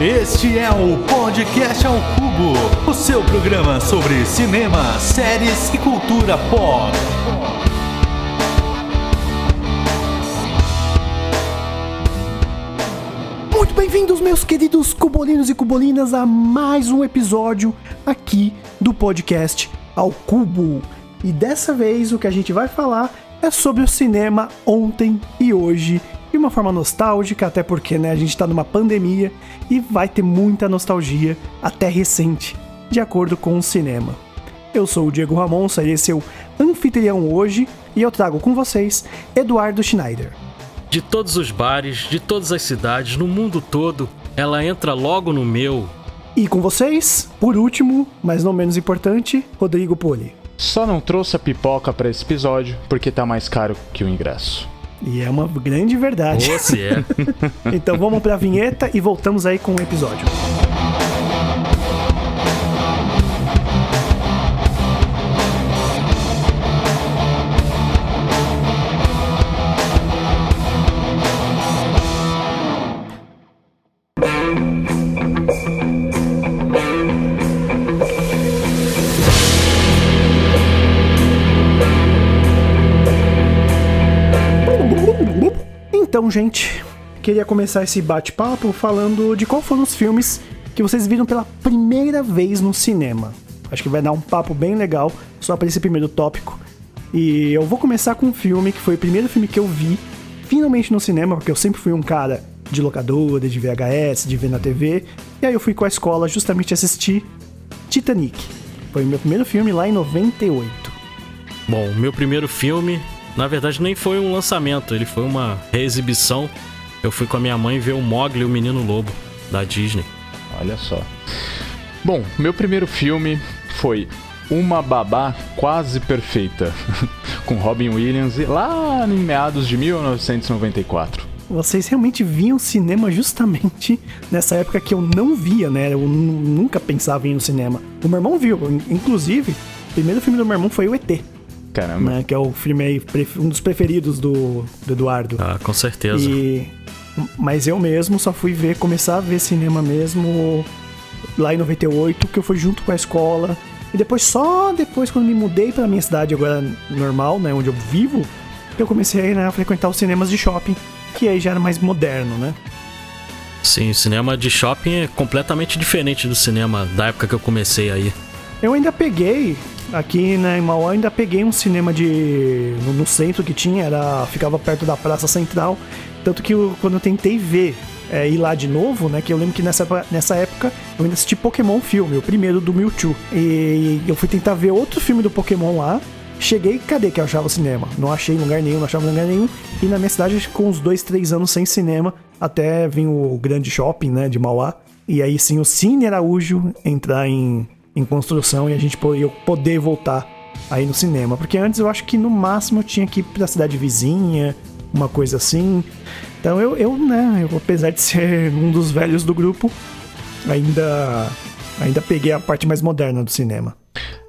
Este é o Podcast ao Cubo, o seu programa sobre cinema, séries e cultura pop. Muito bem-vindos, meus queridos cubolinos e cubolinas, a mais um episódio aqui do podcast ao Cubo. E dessa vez o que a gente vai falar é sobre o cinema ontem e hoje, de uma forma nostálgica, até porque né, a gente está numa pandemia e vai ter muita nostalgia, até recente, de acordo com o cinema. Eu sou o Diego Ramon, serei seu anfitrião hoje e eu trago com vocês Eduardo Schneider. De todos os bares, de todas as cidades, no mundo todo, ela entra logo no meu. E com vocês, por último, mas não menos importante, Rodrigo Poli. Só não trouxe a pipoca para esse episódio porque tá mais caro que o ingresso. E é uma grande verdade. Se é. então vamos pra vinheta e voltamos aí com o episódio. Gente, queria começar esse bate-papo falando de qual foram os filmes que vocês viram pela primeira vez no cinema. Acho que vai dar um papo bem legal só para esse primeiro tópico. E eu vou começar com um filme que foi o primeiro filme que eu vi finalmente no cinema, porque eu sempre fui um cara de locadora, de VHS, de ver na TV. E aí eu fui com a escola justamente assistir Titanic. Foi o meu primeiro filme lá em 98. Bom, meu primeiro filme, na verdade, nem foi um lançamento, ele foi uma reexibição. Eu fui com a minha mãe ver o Mogli e o Menino Lobo, da Disney. Olha só. Bom, meu primeiro filme foi Uma Babá Quase Perfeita, com Robin Williams, lá em meados de 1994. Vocês realmente viam cinema justamente nessa época que eu não via, né? Eu nunca pensava em ir no cinema. O meu irmão viu, inclusive, o primeiro filme do meu irmão foi o ET. Caramba. Né, que é o filme aí, um dos preferidos do, do Eduardo. Ah, com certeza. E, mas eu mesmo só fui ver, começar a ver cinema mesmo lá em 98, que eu fui junto com a escola. E depois, só depois, quando me mudei pra minha cidade agora normal, né, onde eu vivo, eu comecei né, a frequentar os cinemas de shopping, que aí já era mais moderno, né? Sim, o cinema de shopping é completamente diferente do cinema da época que eu comecei aí. Eu ainda peguei, aqui né, em Mauá, ainda peguei um cinema de no, no, centro que tinha, era ficava perto da Praça Central. Tanto que eu, quando eu tentei ver, é, ir lá de novo, né? Que eu lembro que nessa, nessa época eu ainda assisti Pokémon filme, o primeiro do Mewtwo. E eu fui tentar ver outro filme do Pokémon lá. Cheguei, cadê que eu achava o cinema? Não achei em lugar nenhum, não achava em lugar nenhum. E na minha cidade, com uns dois, três anos sem cinema, até vim o grande shopping, né, de Mauá. E aí sim, o Cine Araújo entrar em, em construção e a gente eu poder voltar aí no cinema. Porque antes eu acho que no máximo eu tinha que ir pra cidade vizinha, uma coisa assim. Então eu, eu né, eu, apesar de ser um dos velhos do grupo, ainda, ainda peguei a parte mais moderna do cinema.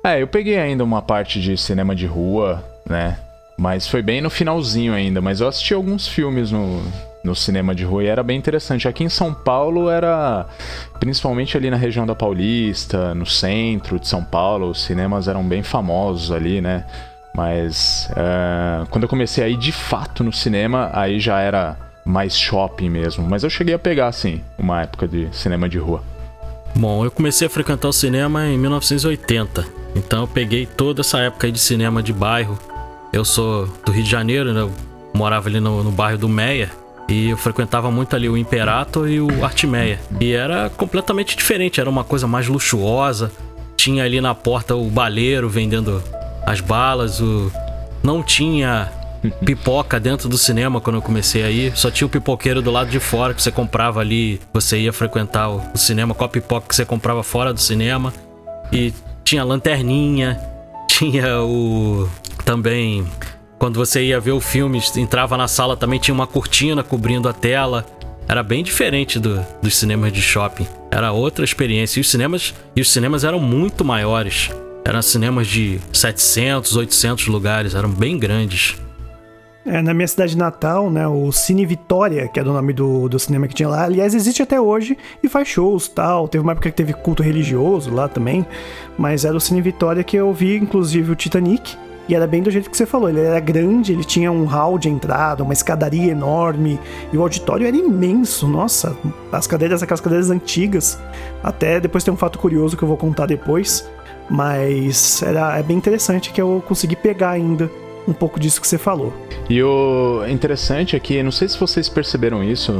É, eu peguei ainda uma parte de cinema de rua, né? Mas foi bem no finalzinho ainda. Mas eu assisti alguns filmes no, no cinema de rua e era bem interessante. Aqui em São Paulo era principalmente ali na região da Paulista, no centro de São Paulo, os cinemas eram bem famosos ali, né? Mas uh, quando eu comecei a ir de fato no cinema, aí já era mais shopping mesmo. Mas eu cheguei a pegar, assim, uma época de cinema de rua. Bom, eu comecei a frequentar o cinema em 1980. Então eu peguei toda essa época de cinema de bairro. Eu sou do Rio de Janeiro, né? Eu morava ali no, no bairro do Meia. E eu frequentava muito ali o Imperator e o Artimeia. E era completamente diferente, era uma coisa mais luxuosa. Tinha ali na porta o baleiro vendendo as balas, o... não tinha pipoca dentro do cinema quando eu comecei aí. Só tinha o pipoqueiro do lado de fora que você comprava ali. Você ia frequentar o cinema com a pipoca que você comprava fora do cinema. E tinha lanterninha, tinha o. Também. Quando você ia ver o filme, entrava na sala também tinha uma cortina cobrindo a tela. Era bem diferente do, dos cinemas de shopping. Era outra experiência. E os cinemas, e os cinemas eram muito maiores. Eram cinemas de 700, 800 lugares, eram bem grandes. É, na minha cidade natal, né, o Cine Vitória, que é do nome do, do cinema que tinha lá, aliás, existe até hoje e faz shows tal. Teve uma época que teve culto religioso lá também, mas era o Cine Vitória que eu vi, inclusive, o Titanic. E era bem do jeito que você falou, ele era grande, ele tinha um hall de entrada, uma escadaria enorme, e o auditório era imenso, nossa, as cadeiras, aquelas cadeiras antigas. Até depois tem um fato curioso que eu vou contar depois, mas era, é bem interessante que eu consegui pegar ainda um pouco disso que você falou. E o interessante é que, não sei se vocês perceberam isso,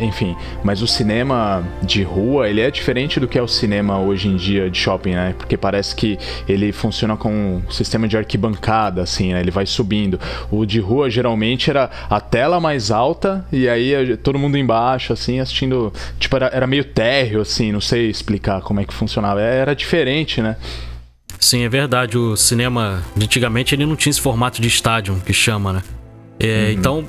enfim, mas o cinema de rua, ele é diferente do que é o cinema hoje em dia de shopping, né? Porque parece que ele funciona com um sistema de arquibancada, assim, né? Ele vai subindo. O de rua, geralmente, era a tela mais alta e aí todo mundo embaixo, assim, assistindo... Tipo, era, era meio térreo, assim, não sei explicar como é que funcionava. Era diferente, né? Sim, é verdade. O cinema, antigamente, ele não tinha esse formato de estádio que chama, né? É, uhum. Então,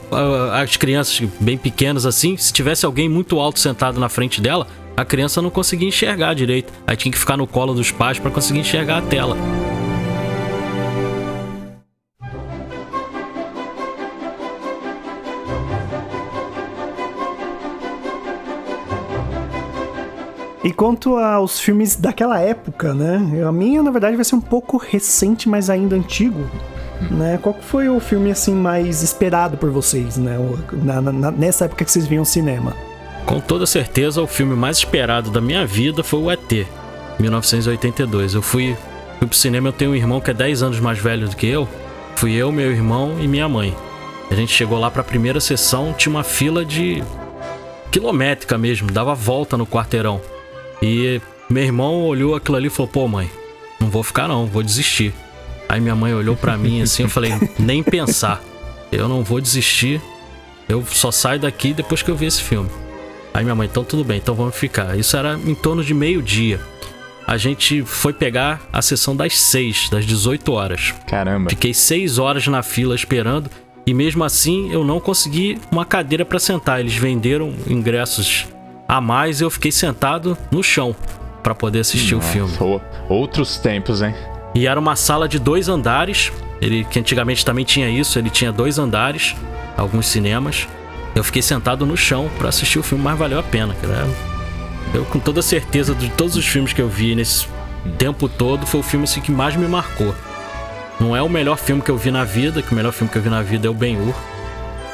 as crianças bem pequenas assim, se tivesse alguém muito alto sentado na frente dela, a criança não conseguia enxergar direito. Aí tinha que ficar no colo dos pais para conseguir enxergar a tela. E quanto aos filmes daquela época, né? A minha, na verdade, vai ser um pouco recente, mas ainda antigo. Né? Qual foi o filme assim mais esperado por vocês, né? Na, na, nessa época que vocês viam cinema? Com toda certeza, o filme mais esperado da minha vida foi o ET, 1982. Eu fui, fui pro cinema, eu tenho um irmão que é 10 anos mais velho do que eu. Fui eu, meu irmão e minha mãe. A gente chegou lá para a primeira sessão, tinha uma fila de quilométrica mesmo, dava volta no quarteirão. E meu irmão olhou aquilo ali e falou: pô, mãe, não vou ficar não, vou desistir. Aí minha mãe olhou para mim assim, eu falei: nem pensar, eu não vou desistir, eu só saio daqui depois que eu ver esse filme. Aí minha mãe, então tudo bem, então vamos ficar. Isso era em torno de meio-dia. A gente foi pegar a sessão das 6, das 18 horas. Caramba. Fiquei 6 horas na fila esperando e mesmo assim eu não consegui uma cadeira para sentar. Eles venderam ingressos a mais eu fiquei sentado no chão para poder assistir Nossa, o filme. Outros tempos, hein? E era uma sala de dois andares. Ele que antigamente também tinha isso, ele tinha dois andares, alguns cinemas. Eu fiquei sentado no chão para assistir o filme, mas valeu a pena, cara. Eu com toda certeza de todos os filmes que eu vi nesse tempo todo, foi o filme assim, que mais me marcou. Não é o melhor filme que eu vi na vida, que o melhor filme que eu vi na vida é o Ben-Hur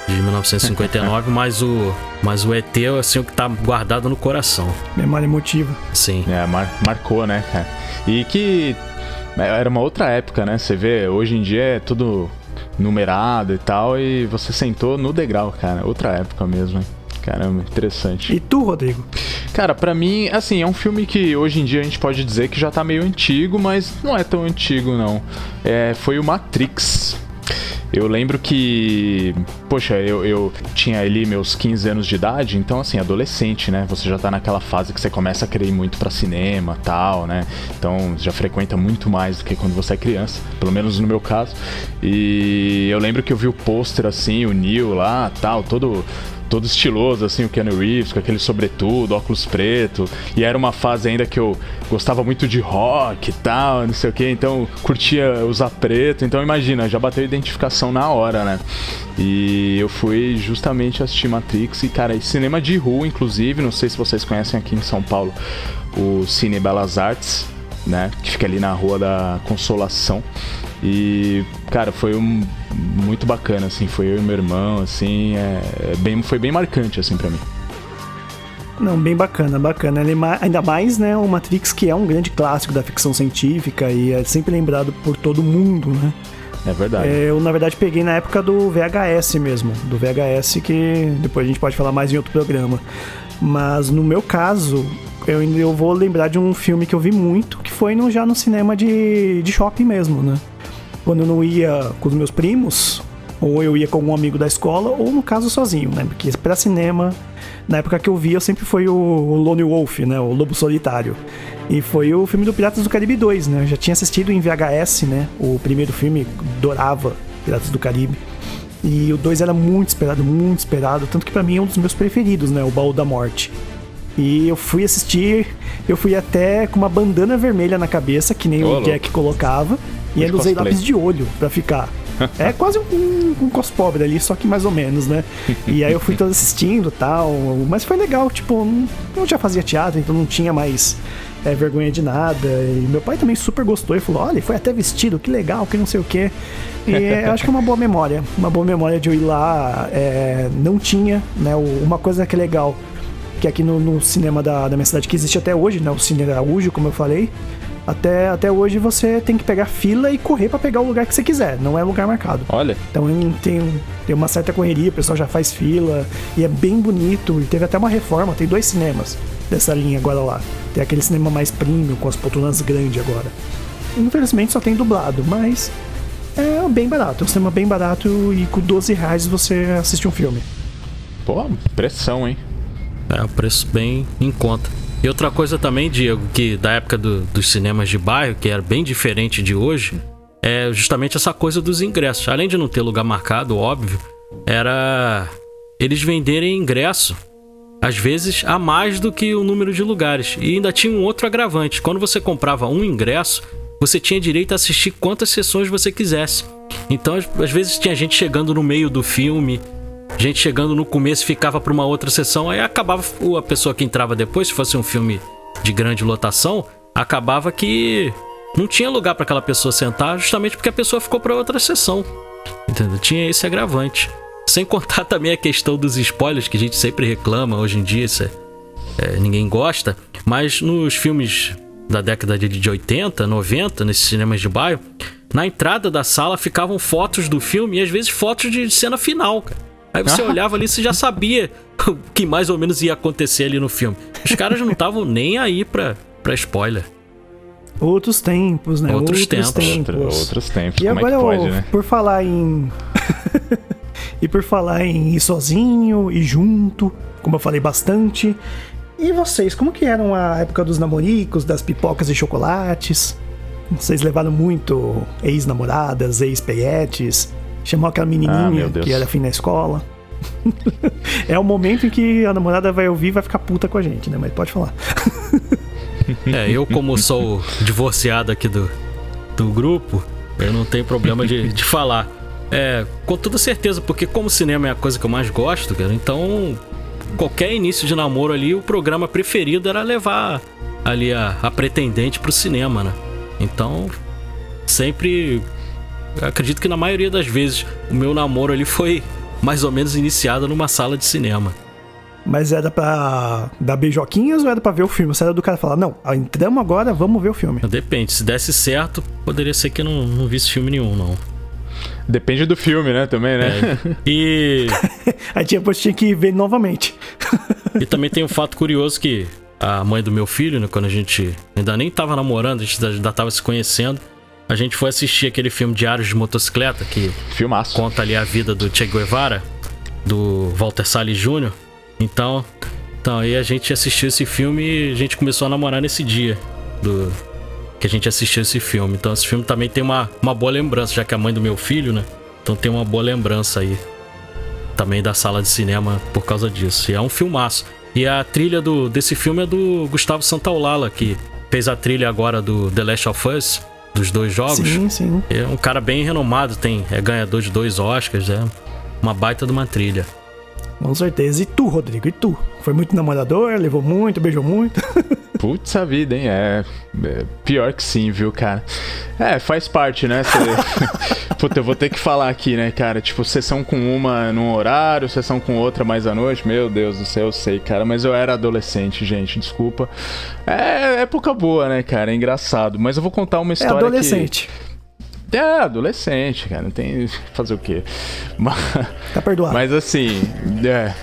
de 1959, mas o mas o ET é assim o que tá guardado no coração. Memória emotiva. Sim. É, mar, marcou, né, cara? E que é, era uma outra época, né? Você vê, hoje em dia é tudo numerado e tal, e você sentou no degrau, cara. Outra época mesmo, hein? Caramba, interessante. E tu, Rodrigo? Cara, para mim, assim, é um filme que hoje em dia a gente pode dizer que já tá meio antigo, mas não é tão antigo, não. É, foi o Matrix. Eu lembro que, poxa, eu, eu tinha ali meus 15 anos de idade, então assim, adolescente, né? Você já tá naquela fase que você começa a querer muito para cinema, tal, né? Então já frequenta muito mais do que quando você é criança, pelo menos no meu caso. E eu lembro que eu vi o pôster assim, o Neil lá, tal, todo todo estiloso, assim, o Keanu Reeves, com aquele sobretudo, óculos preto. E era uma fase ainda que eu gostava muito de rock e tal, não sei o que, então curtia usar preto. Então imagina, já bateu identificação na hora, né? E eu fui justamente assistir Matrix e, cara, cinema de rua, inclusive, não sei se vocês conhecem aqui em São Paulo o Cine Belas Artes, né? Que fica ali na Rua da Consolação. E, cara, foi um muito bacana, assim, foi eu e meu irmão, assim, é, é bem, foi bem marcante, assim, para mim. Não, bem bacana, bacana. Ele, é ainda mais, né, o Matrix, que é um grande clássico da ficção científica e é sempre lembrado por todo mundo, né? É verdade. É, eu, na verdade, peguei na época do VHS mesmo. Do VHS, que depois a gente pode falar mais em outro programa. Mas no meu caso, eu, eu vou lembrar de um filme que eu vi muito, que foi no, já no cinema de, de shopping mesmo, né? Quando eu não ia com os meus primos, ou eu ia com algum amigo da escola, ou no caso sozinho, né? Porque para cinema, na época que eu via, sempre foi o, Lone Wolf, né? O Lobo Solitário. E foi o filme do Piratas do Caribe 2, né? Eu já tinha assistido em VHS, né? O primeiro filme, adorava Piratas do Caribe. E o 2 era muito esperado, muito esperado, tanto que para mim é um dos meus preferidos, né? O Baú da Morte. E eu fui assistir, eu fui até com uma bandana vermelha na cabeça, que nem o Jack colocava. E ainda usei lápis de olho pra ficar. É quase um, um cos pobre ali, só que mais ou menos, né? E aí eu fui todo assistindo tal. Mas foi legal, tipo, eu já fazia teatro, então não tinha mais é, vergonha de nada. E meu pai também super gostou e falou: olha, foi até vestido, que legal, que não sei o quê. E eu acho que é uma boa memória. Uma boa memória de eu ir lá. É, não tinha, né? Uma coisa que é legal, que aqui no, no cinema da, da minha cidade, que existe até hoje, né? O Cine Araújo, como eu falei. Até, até hoje você tem que pegar fila e correr para pegar o lugar que você quiser, não é lugar marcado. Olha. Então tem, tem uma certa correria, o pessoal já faz fila e é bem bonito. E teve até uma reforma, tem dois cinemas dessa linha agora lá. Tem aquele cinema mais premium, com as poltronas grandes agora. Infelizmente só tem dublado, mas é bem barato. É um cinema bem barato e com 12 reais você assiste um filme. Pô, pressão, hein? É, o preço bem em conta. E outra coisa também, Diego, que da época do, dos cinemas de bairro, que era bem diferente de hoje, é justamente essa coisa dos ingressos. Além de não ter lugar marcado, óbvio, era eles venderem ingresso às vezes a mais do que o número de lugares. E ainda tinha um outro agravante: quando você comprava um ingresso, você tinha direito a assistir quantas sessões você quisesse. Então, às vezes tinha gente chegando no meio do filme, gente chegando no começo ficava para uma outra sessão, aí acabava a pessoa que entrava depois, se fosse um filme de grande lotação, acabava que não tinha lugar para aquela pessoa sentar, justamente porque a pessoa ficou para outra sessão. Entendeu? Tinha esse agravante. Sem contar também a questão dos spoilers que a gente sempre reclama hoje em dia, isso é, é, ninguém gosta, mas nos filmes da década de 80, 90, nesses cinemas de bairro, na entrada da sala ficavam fotos do filme e às vezes fotos de cena final, cara. Aí você olhava ali, você já sabia o que mais ou menos ia acontecer ali no filme. Os caras não estavam nem aí pra, pra spoiler. Outros tempos, né? Outros, Outros tempos. tempos. Outros tempos. E Como agora, é que pode, né? por falar em. e por falar em ir sozinho e junto, como eu falei bastante. E vocês, como que eram a época dos namoricos, das pipocas e chocolates? Vocês levaram muito ex-namoradas, ex-peietes? Chamou aquela menininha Ah, que era fim na escola? é o momento em que a namorada vai ouvir e vai ficar puta com a gente, né? Mas pode falar. É, eu como sou divorciado aqui do, do grupo, eu não tenho problema de, de falar. É, com toda certeza, porque como cinema é a coisa que eu mais gosto, cara, então qualquer início de namoro ali, o programa preferido era levar ali a, a pretendente pro cinema, né? Então, sempre. Acredito que na maioria das vezes o meu namoro ali foi mais ou menos iniciado numa sala de cinema. Mas era pra dar beijoquinhas ou era pra ver o filme? Você era do cara falar, não, entramos agora, vamos ver o filme. Depende, se desse certo, poderia ser que eu não, não visse filme nenhum, não. Depende do filme, né? Também, né? É. E, Aí depois tinha que ver novamente. e também tem um fato curioso que a mãe do meu filho, né, quando a gente ainda nem tava namorando, a gente ainda tava se conhecendo, a gente foi assistir aquele filme Diários de Motocicleta, que Filmaço. conta ali a vida do Che Guevara, do Walter Salles Jr. Então, então aí a gente assistiu esse filme e a gente começou a namorar nesse dia do que a gente assistiu esse filme. Então esse filme também tem uma, uma boa lembrança, já que é a mãe do meu filho, né? Então tem uma boa lembrança aí também da sala de cinema por causa disso. E é um filmaço. E a trilha do, desse filme é do Gustavo Santaolalla, que fez a trilha agora do The Last of Us, dos dois jogos. Sim, sim. É um cara bem renomado, tem, é ganhador de dois Oscars, é uma baita de uma trilha. Com certeza. E tu, Rodrigo? E tu? Foi muito namorador? Levou muito? Beijou muito? Putz a vida, hein? É, é pior que sim, viu, cara? É, faz parte, né? Cê... Puta, eu vou ter que falar aqui, né, cara? Tipo, sessão com uma num horário, sessão com outra mais à noite. Meu Deus do céu, eu sei, cara. Mas eu era adolescente, gente, desculpa. É época boa, né, cara? É engraçado. Mas eu vou contar uma É história adolescente. que... É, adolescente, cara. Não tem... Fazer o quê? Mas... Tá perdoado. Mas assim, é.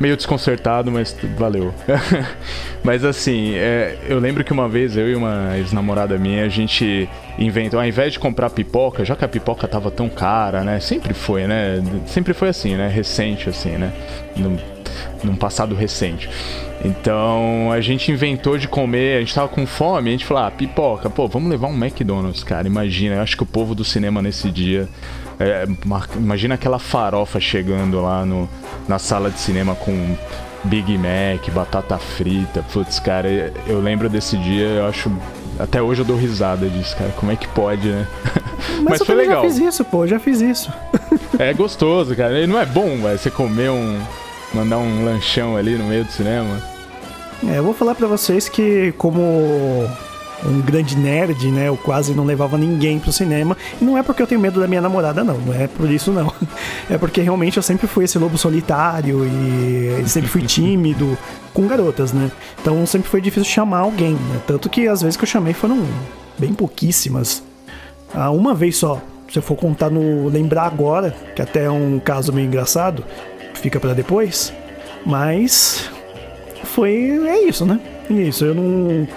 Meio desconcertado, mas valeu. mas assim, é, eu lembro que uma vez eu e uma ex-namorada minha, a gente inventou, ao invés de comprar pipoca, já que a pipoca tava tão cara, né? Sempre foi, né? Sempre foi assim, né? Recente, assim, né? Num, num passado recente. Então a gente inventou de comer, a gente tava com fome, a gente falou, ah, pipoca, pô, vamos levar um McDonald's, cara. Imagina, eu acho que o povo do cinema nesse dia. É, ma- imagina aquela farofa chegando lá no, na sala de cinema com Big Mac, batata frita. Putz, cara, eu lembro desse dia, eu acho até hoje eu dou risada disso, cara. Como é que pode, né? Mas, Mas eu foi legal. já fiz isso, pô, já fiz isso. é gostoso, cara. E não é bom, velho, você comer um. mandar um lanchão ali no meio do cinema. É, eu vou falar para vocês que, como um grande nerd, né? Eu quase não levava ninguém pro cinema. E não é porque eu tenho medo da minha namorada, não. Não é por isso, não. É porque realmente eu sempre fui esse lobo solitário e sempre fui tímido com garotas, né? Então sempre foi difícil chamar alguém, né? Tanto que as vezes que eu chamei foram bem pouquíssimas. Ah, uma vez só. Se eu for contar no lembrar agora, que até é um caso meio engraçado, fica para depois. Mas foi é isso, né? É isso. Eu não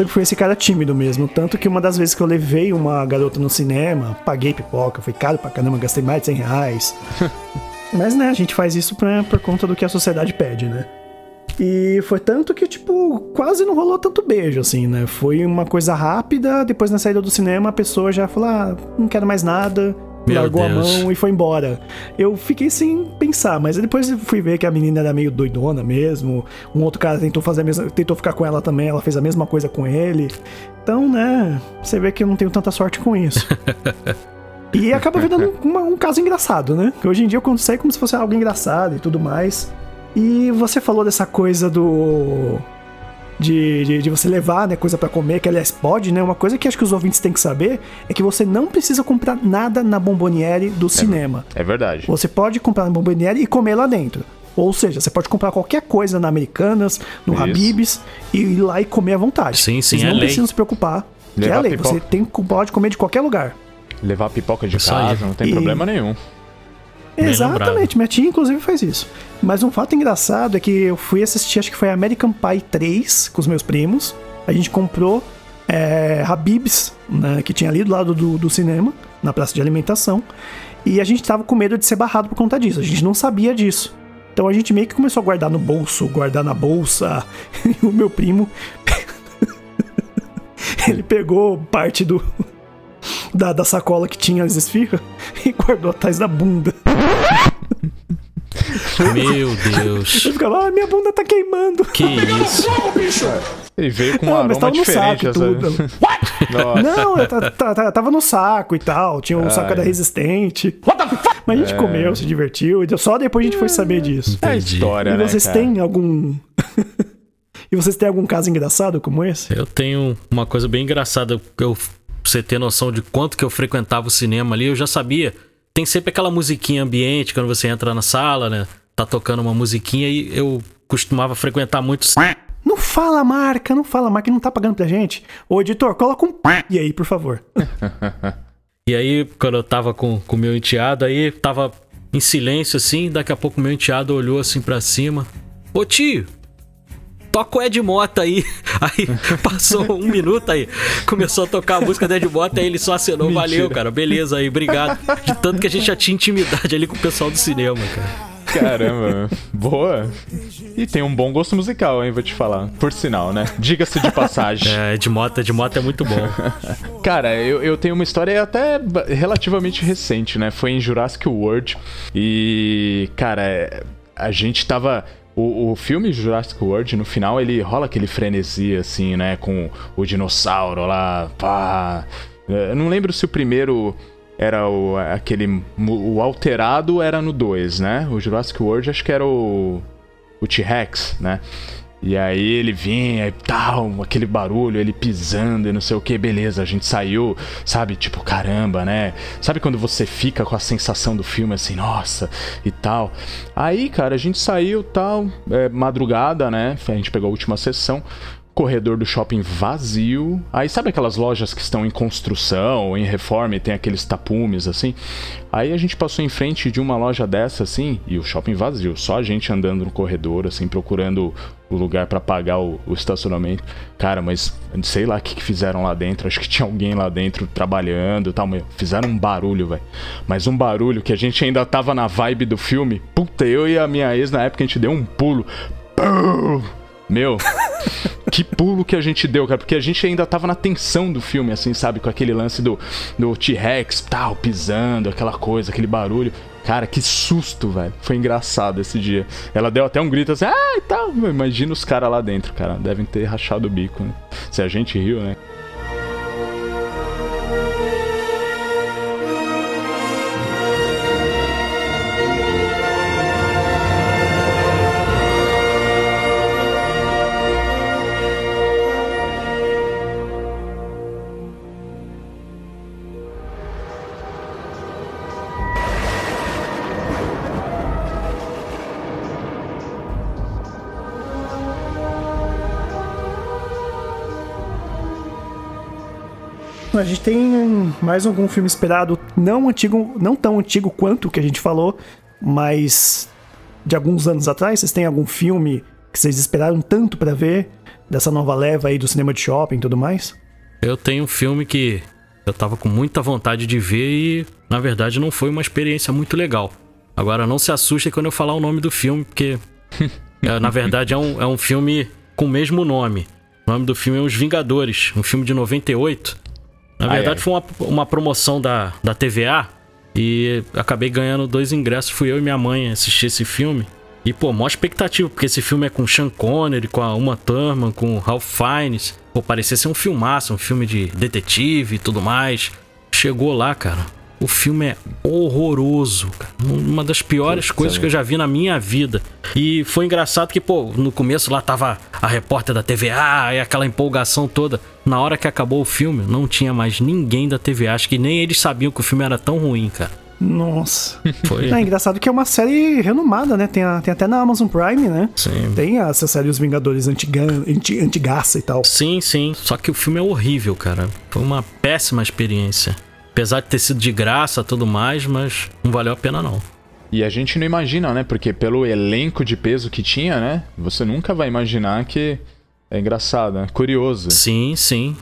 sempre fui esse cara tímido mesmo. Tanto que uma das vezes que eu levei uma garota no cinema, paguei pipoca, foi caro pra caramba, gastei mais de 100 reais. Mas, né, a gente faz isso pra, por conta do que a sociedade pede, né? E foi tanto que, tipo, quase não rolou tanto beijo, assim, né? Foi uma coisa rápida, depois na saída do cinema a pessoa já falou: ah, não quero mais nada, meu largou Deus. a mão e foi embora. Eu fiquei sem pensar, mas depois fui ver que a menina era meio doidona mesmo. Um outro cara tentou fazer a mesma, tentou ficar com ela também, ela fez a mesma coisa com ele. Então, né, você vê que eu não tenho tanta sorte com isso. e acaba virando um, um caso engraçado, né? Que hoje em dia eu conto como se fosse algo engraçado e tudo mais. E você falou dessa coisa do de, de, de, você levar né, coisa para comer, que aliás pode, né? Uma coisa que acho que os ouvintes têm que saber é que você não precisa comprar nada na bomboniere do é, cinema. É verdade. Você pode comprar na bomboniere e comer lá dentro. Ou seja, você pode comprar qualquer coisa na Americanas, no Isso. Habib's e ir lá e comer à vontade. Sim, sim, Vocês é não lei. precisam se preocupar. Levar que é lei. Pipoca. Você tem, pode comer de qualquer lugar. Levar pipoca de Isso casa, aí. não tem e... problema nenhum. Exatamente, minha tia inclusive faz isso. Mas um fato engraçado é que eu fui assistir, acho que foi American Pie 3 com os meus primos. A gente comprou é, Habib's, né, que tinha ali do lado do, do cinema, na praça de alimentação. E a gente tava com medo de ser barrado por conta disso. A gente não sabia disso. Então a gente meio que começou a guardar no bolso, guardar na bolsa. E o meu primo. ele pegou parte do, da, da sacola que tinha as esfirras e guardou atrás da bunda. Meu Deus. Eu ficava, ah, minha bunda tá queimando. Que isso? Ele veio com um não, aroma diferente. Saco, tudo. não, tava no saco e tal. Tinha um Ai. saco da resistente. Mas a gente é. comeu, se divertiu. E só depois a gente foi saber disso. É história, e né? vocês têm algum. e vocês têm algum caso engraçado como esse? Eu tenho uma coisa bem engraçada. Eu pra você ter noção de quanto que eu frequentava o cinema ali, eu já sabia. Tem sempre aquela musiquinha ambiente quando você entra na sala, né? Tá tocando uma musiquinha e eu costumava frequentar muito. Não fala marca, não fala marca, não tá pagando pra gente. Ô editor, coloca um e aí, por favor. e aí, quando eu tava com o meu enteado, aí tava em silêncio assim, daqui a pouco meu enteado olhou assim para cima. Ô tio, toca o Ed Mota aí. Aí passou um minuto aí, começou a tocar a música do Ed Mota, aí ele só assinou, Mentira. valeu, cara, beleza aí, obrigado. De tanto que a gente já tinha intimidade ali com o pessoal do cinema, cara. Caramba, boa. E tem um bom gosto musical, hein, vou te falar. Por sinal, né? Diga-se de passagem. É, de moto, de moto é muito bom. Cara, eu, eu tenho uma história até relativamente recente, né? Foi em Jurassic World. E, cara, a gente tava o, o filme Jurassic World, no final, ele rola aquele frenesi, assim, né? Com o dinossauro lá, pá. Eu não lembro se o primeiro era o, aquele. O alterado era no 2, né? O Jurassic World acho que era o. O T-Rex, né? E aí ele vinha e tal, aquele barulho, ele pisando e não sei o que, beleza, a gente saiu, sabe, tipo, caramba, né? Sabe quando você fica com a sensação do filme assim, nossa, e tal. Aí, cara, a gente saiu tal, é, madrugada, né? A gente pegou a última sessão corredor do shopping vazio. Aí sabe aquelas lojas que estão em construção, em reforma e tem aqueles tapumes assim? Aí a gente passou em frente de uma loja dessa assim e o shopping vazio, só a gente andando no corredor assim procurando o lugar para pagar o, o, estacionamento. Cara, mas sei lá o que, que, fizeram lá dentro. Acho que tinha alguém lá dentro trabalhando e tal. Mas fizeram um barulho, velho. Mas um barulho que a gente ainda tava na vibe do filme. Puta, eu e a minha ex na época a gente deu um pulo. Meu, que pulo que a gente deu, cara, porque a gente ainda tava na tensão do filme, assim, sabe? Com aquele lance do, do T-Rex, tal, pisando, aquela coisa, aquele barulho. Cara, que susto, velho. Foi engraçado esse dia. Ela deu até um grito assim, ah, e tal. Imagina os caras lá dentro, cara. Devem ter rachado o bico, né? Se a gente riu, né? A gente tem mais algum filme esperado, não antigo, não tão antigo quanto o que a gente falou, mas de alguns anos atrás. Vocês têm algum filme que vocês esperaram tanto para ver dessa nova leva aí do cinema de shopping e tudo mais? Eu tenho um filme que eu tava com muita vontade de ver e, na verdade, não foi uma experiência muito legal. Agora, não se assustem quando eu falar o nome do filme, porque, é, na verdade, é um, é um filme com o mesmo nome. O nome do filme é Os Vingadores, um filme de 98. Na verdade, ai, ai. foi uma, uma promoção da, da TVA e acabei ganhando dois ingressos. Fui eu e minha mãe assistir esse filme. E, pô, maior expectativa, porque esse filme é com Sean Connery, com a Uma Thurman, com Ralph Fiennes. Pô, parecia ser um filmaço, um filme de detetive e tudo mais. Chegou lá, cara. O filme é horroroso, cara. Uma das piores Putz, coisas que eu já vi na minha vida. E foi engraçado que, pô, no começo lá tava a repórter da TVA e aquela empolgação toda. Na hora que acabou o filme, não tinha mais ninguém da TVA. Acho que nem eles sabiam que o filme era tão ruim, cara. Nossa. Foi. É engraçado que é uma série renomada, né? Tem, a, tem até na Amazon Prime, né? Sim. Tem essa série Os Vingadores antiga, anti, antigaça e tal. Sim, sim. Só que o filme é horrível, cara. Foi uma péssima experiência. Apesar de ter sido de graça tudo mais, mas não valeu a pena não. E a gente não imagina, né? Porque pelo elenco de peso que tinha, né? Você nunca vai imaginar que é engraçado, né? Curioso. Sim, sim.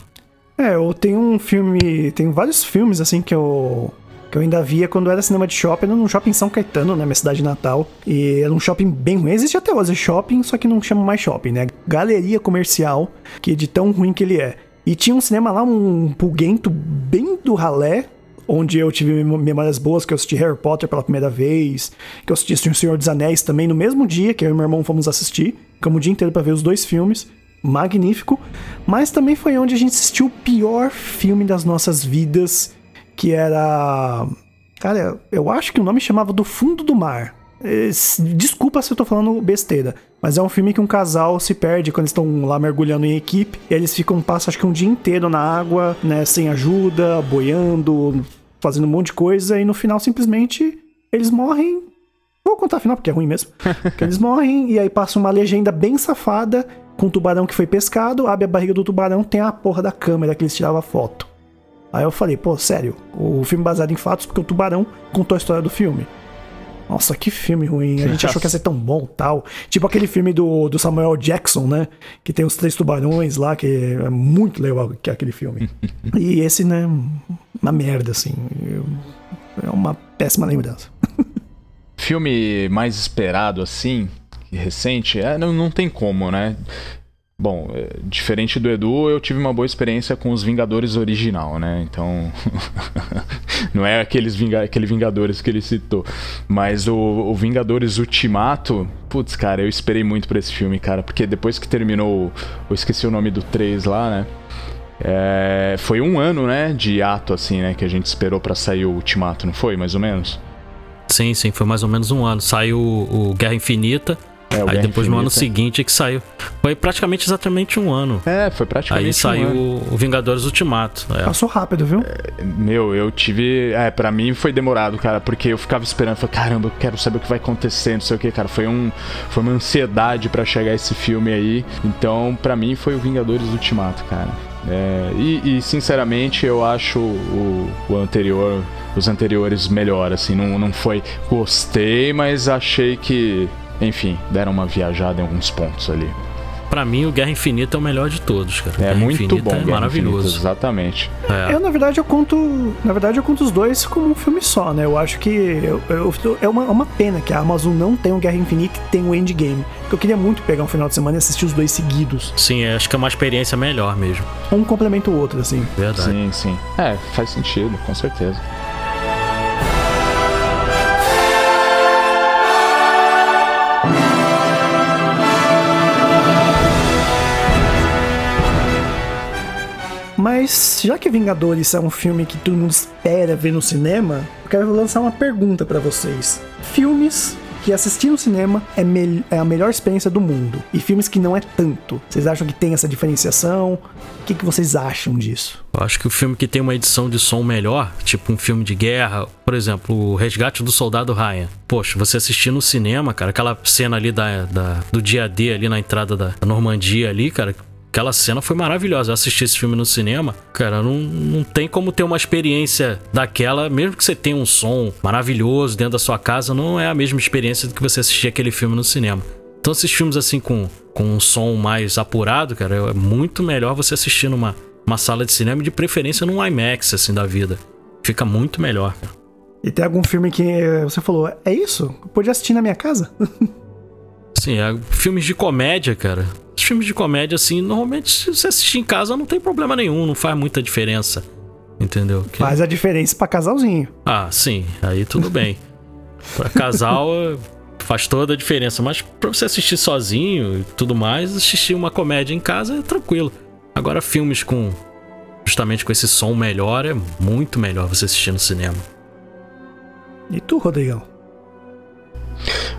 É, eu tenho um filme. Tem vários filmes assim que eu que eu ainda via quando era cinema de shopping, no shopping São Caetano, né, minha cidade natal. E era um shopping bem ruim. Existe até hoje shopping, só que não chama mais shopping, né? Galeria comercial, que de tão ruim que ele é. E tinha um cinema lá, um pulguento bem do ralé, onde eu tive memórias boas, que eu assisti Harry Potter pela primeira vez, que eu assisti O Senhor dos Anéis também no mesmo dia que eu e meu irmão fomos assistir. Ficamos o dia inteiro para ver os dois filmes. Magnífico. Mas também foi onde a gente assistiu o pior filme das nossas vidas, que era. Cara, eu acho que o nome chamava Do Fundo do Mar. Desculpa se eu tô falando besteira, mas é um filme que um casal se perde quando eles estão lá mergulhando em equipe. E eles ficam, passam acho que um dia inteiro na água, né, sem ajuda, boiando, fazendo um monte de coisa, e no final simplesmente eles morrem. Vou contar o final porque é ruim mesmo. eles morrem, e aí passa uma legenda bem safada com o tubarão que foi pescado, abre a barriga do tubarão, tem a porra da câmera que eles tiravam a foto. Aí eu falei, pô, sério, o filme baseado em fatos porque o Tubarão contou a história do filme. Nossa, que filme ruim. A gente achou que ia ser tão bom tal. Tipo aquele filme do, do Samuel Jackson, né? Que tem os três tubarões lá, que é muito legal que é aquele filme. e esse, né? Uma merda, assim. É uma péssima lembrança. filme mais esperado, assim, recente, é, não, não tem como, né? Bom, é, diferente do Edu, eu tive uma boa experiência com os Vingadores original, né? Então, não é aqueles Vinga aquele Vingadores que ele citou, mas o, o, Vingadores Ultimato, putz, cara, eu esperei muito por esse filme, cara, porque depois que terminou, eu esqueci o nome do 3 lá, né? É, foi um ano, né, de ato, assim, né, que a gente esperou para sair o Ultimato, não foi, mais ou menos? Sim, sim, foi mais ou menos um ano. Saiu o Guerra Infinita, é, aí depois Infinita. no ano seguinte é que saiu. Foi praticamente exatamente um ano. É, foi praticamente Aí saiu um o Vingadores Ultimato. É. Passou rápido, viu? É, meu, eu tive. É, pra mim foi demorado, cara, porque eu ficava esperando. Falei, caramba, eu quero saber o que vai acontecer, não sei o que, cara. Foi, um, foi uma ansiedade para chegar esse filme aí. Então, pra mim foi o Vingadores Ultimato, cara. É, e, e, sinceramente eu acho o, o, anterior, os anteriores melhor, assim, não, não foi. Gostei, mas achei que enfim, deram uma viajada em alguns pontos ali. Para mim, o Guerra Infinita é o melhor de todos, cara. É Guerra muito Infinita bom, é Guerra maravilhoso. Infinita, exatamente. É. Eu, na verdade, eu conto. Na verdade, eu conto os dois como um filme só, né? Eu acho que eu, eu, é uma, uma pena que a Amazon não tem o Guerra Infinita e tem o Endgame. Porque eu queria muito pegar um final de semana e assistir os dois seguidos. Sim, acho que é uma experiência melhor mesmo. Um complementa o outro, assim. Verdade. Sim, sim. É, faz sentido, com certeza. Mas já que Vingadores é um filme que todo mundo espera ver no cinema, eu quero lançar uma pergunta para vocês. Filmes que assistir no cinema é, é, a melhor experiência do mundo. E filmes que não é tanto. Vocês acham que tem essa diferenciação? O que, que vocês acham disso? Eu acho que o filme que tem uma edição de som melhor, tipo um filme de guerra, por exemplo, o Resgate do Soldado Ryan. Poxa, você assistir no cinema, cara, aquela cena ali da, da do dia D ali na entrada da Normandia ali, cara, Aquela cena foi maravilhosa. Eu assisti esse filme no cinema, cara, não, não tem como ter uma experiência daquela, mesmo que você tenha um som maravilhoso dentro da sua casa, não é a mesma experiência do que você assistir aquele filme no cinema. Então, esses filmes assim com, com um som mais apurado, cara, é muito melhor você assistir numa uma sala de cinema, de preferência num IMAX, assim, da vida. Fica muito melhor, cara. E tem algum filme que você falou, é isso? Eu podia assistir na minha casa? Sim, é, filmes de comédia, cara. Filmes de comédia, assim, normalmente se você assistir em casa não tem problema nenhum, não faz muita diferença. Entendeu? Que... Faz a diferença para casalzinho. Ah, sim, aí tudo bem. Pra casal faz toda a diferença, mas pra você assistir sozinho e tudo mais, assistir uma comédia em casa é tranquilo. Agora, filmes com justamente com esse som melhor é muito melhor você assistir no cinema. E tu, Rodrigão?